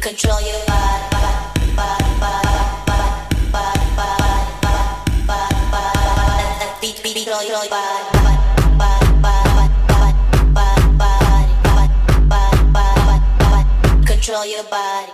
Control your body. Your body. control your body.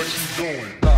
where she's going.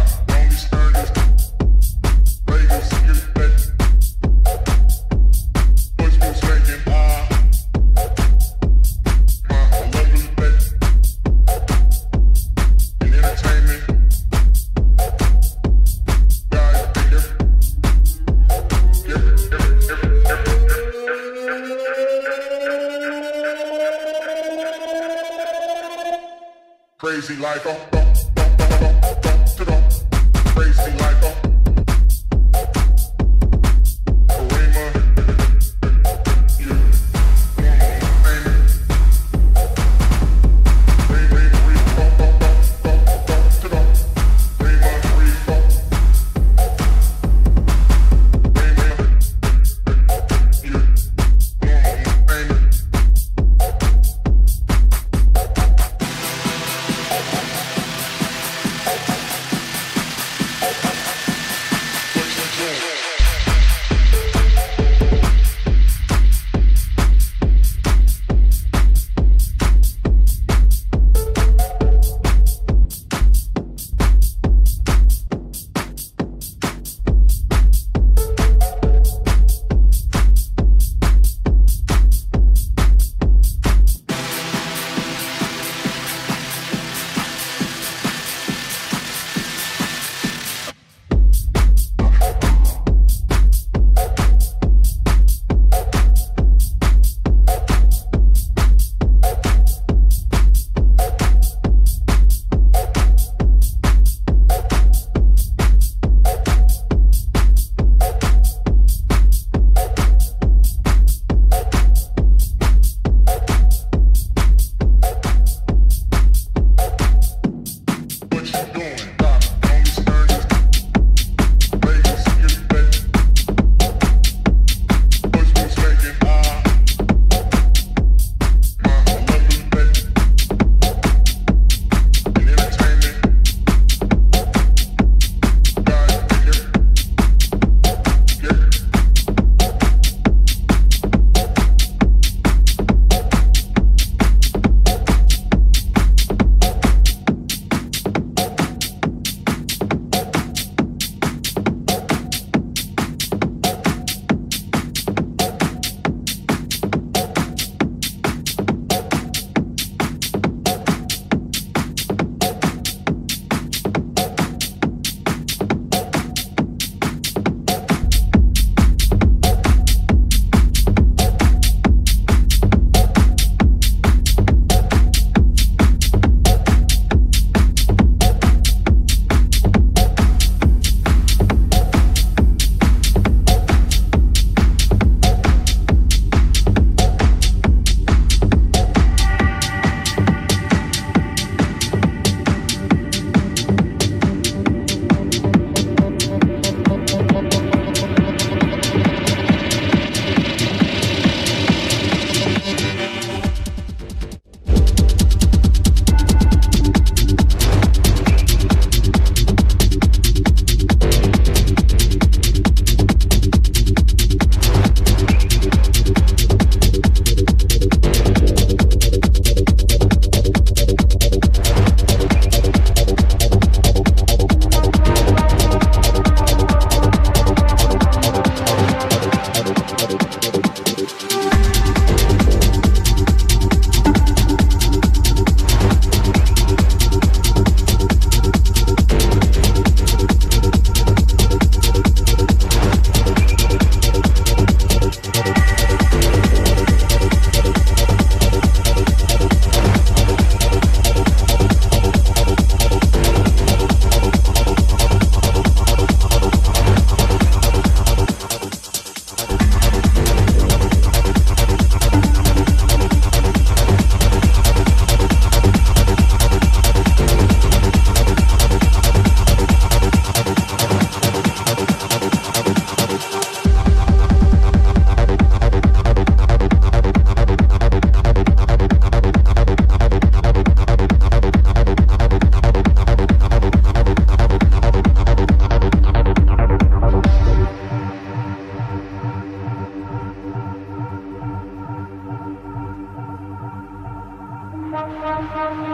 Thank you.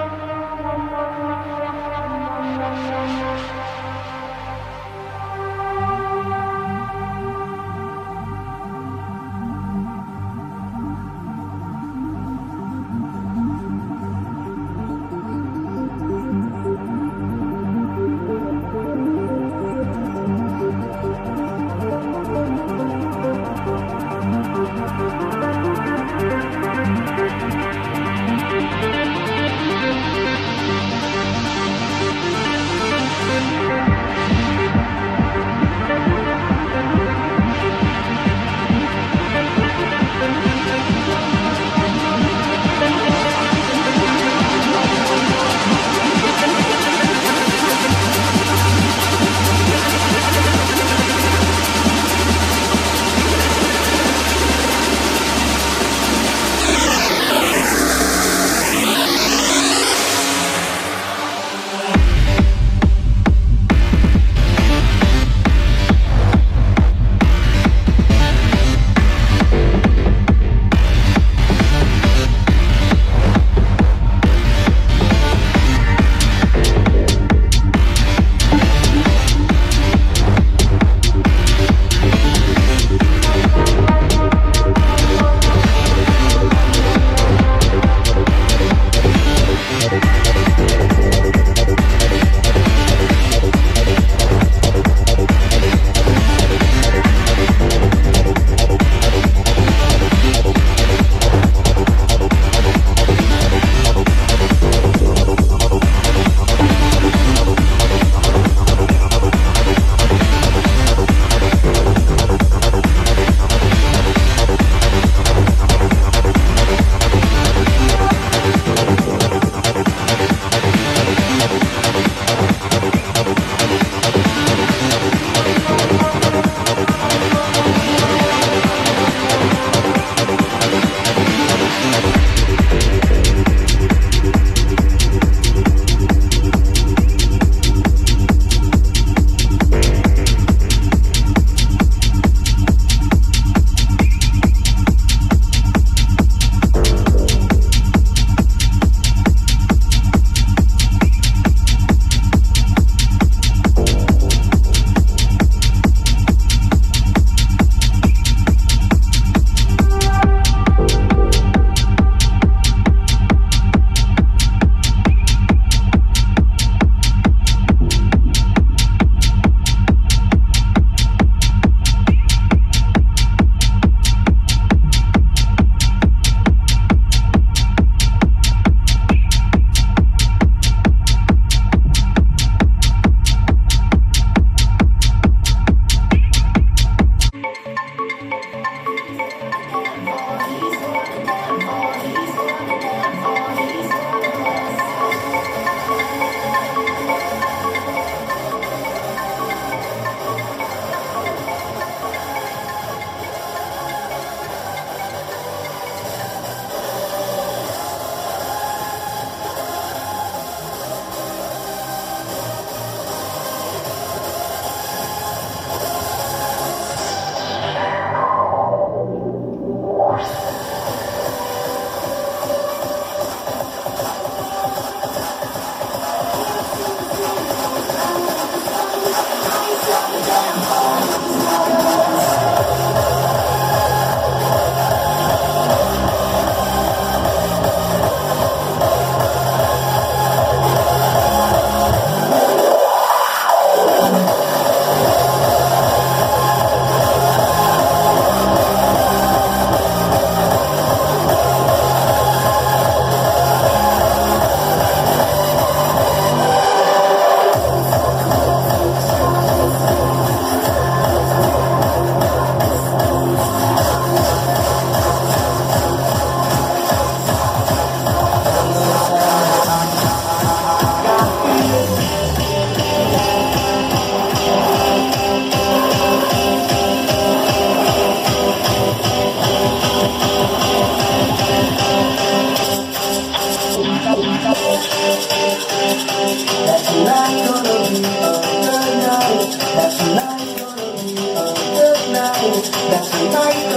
Thank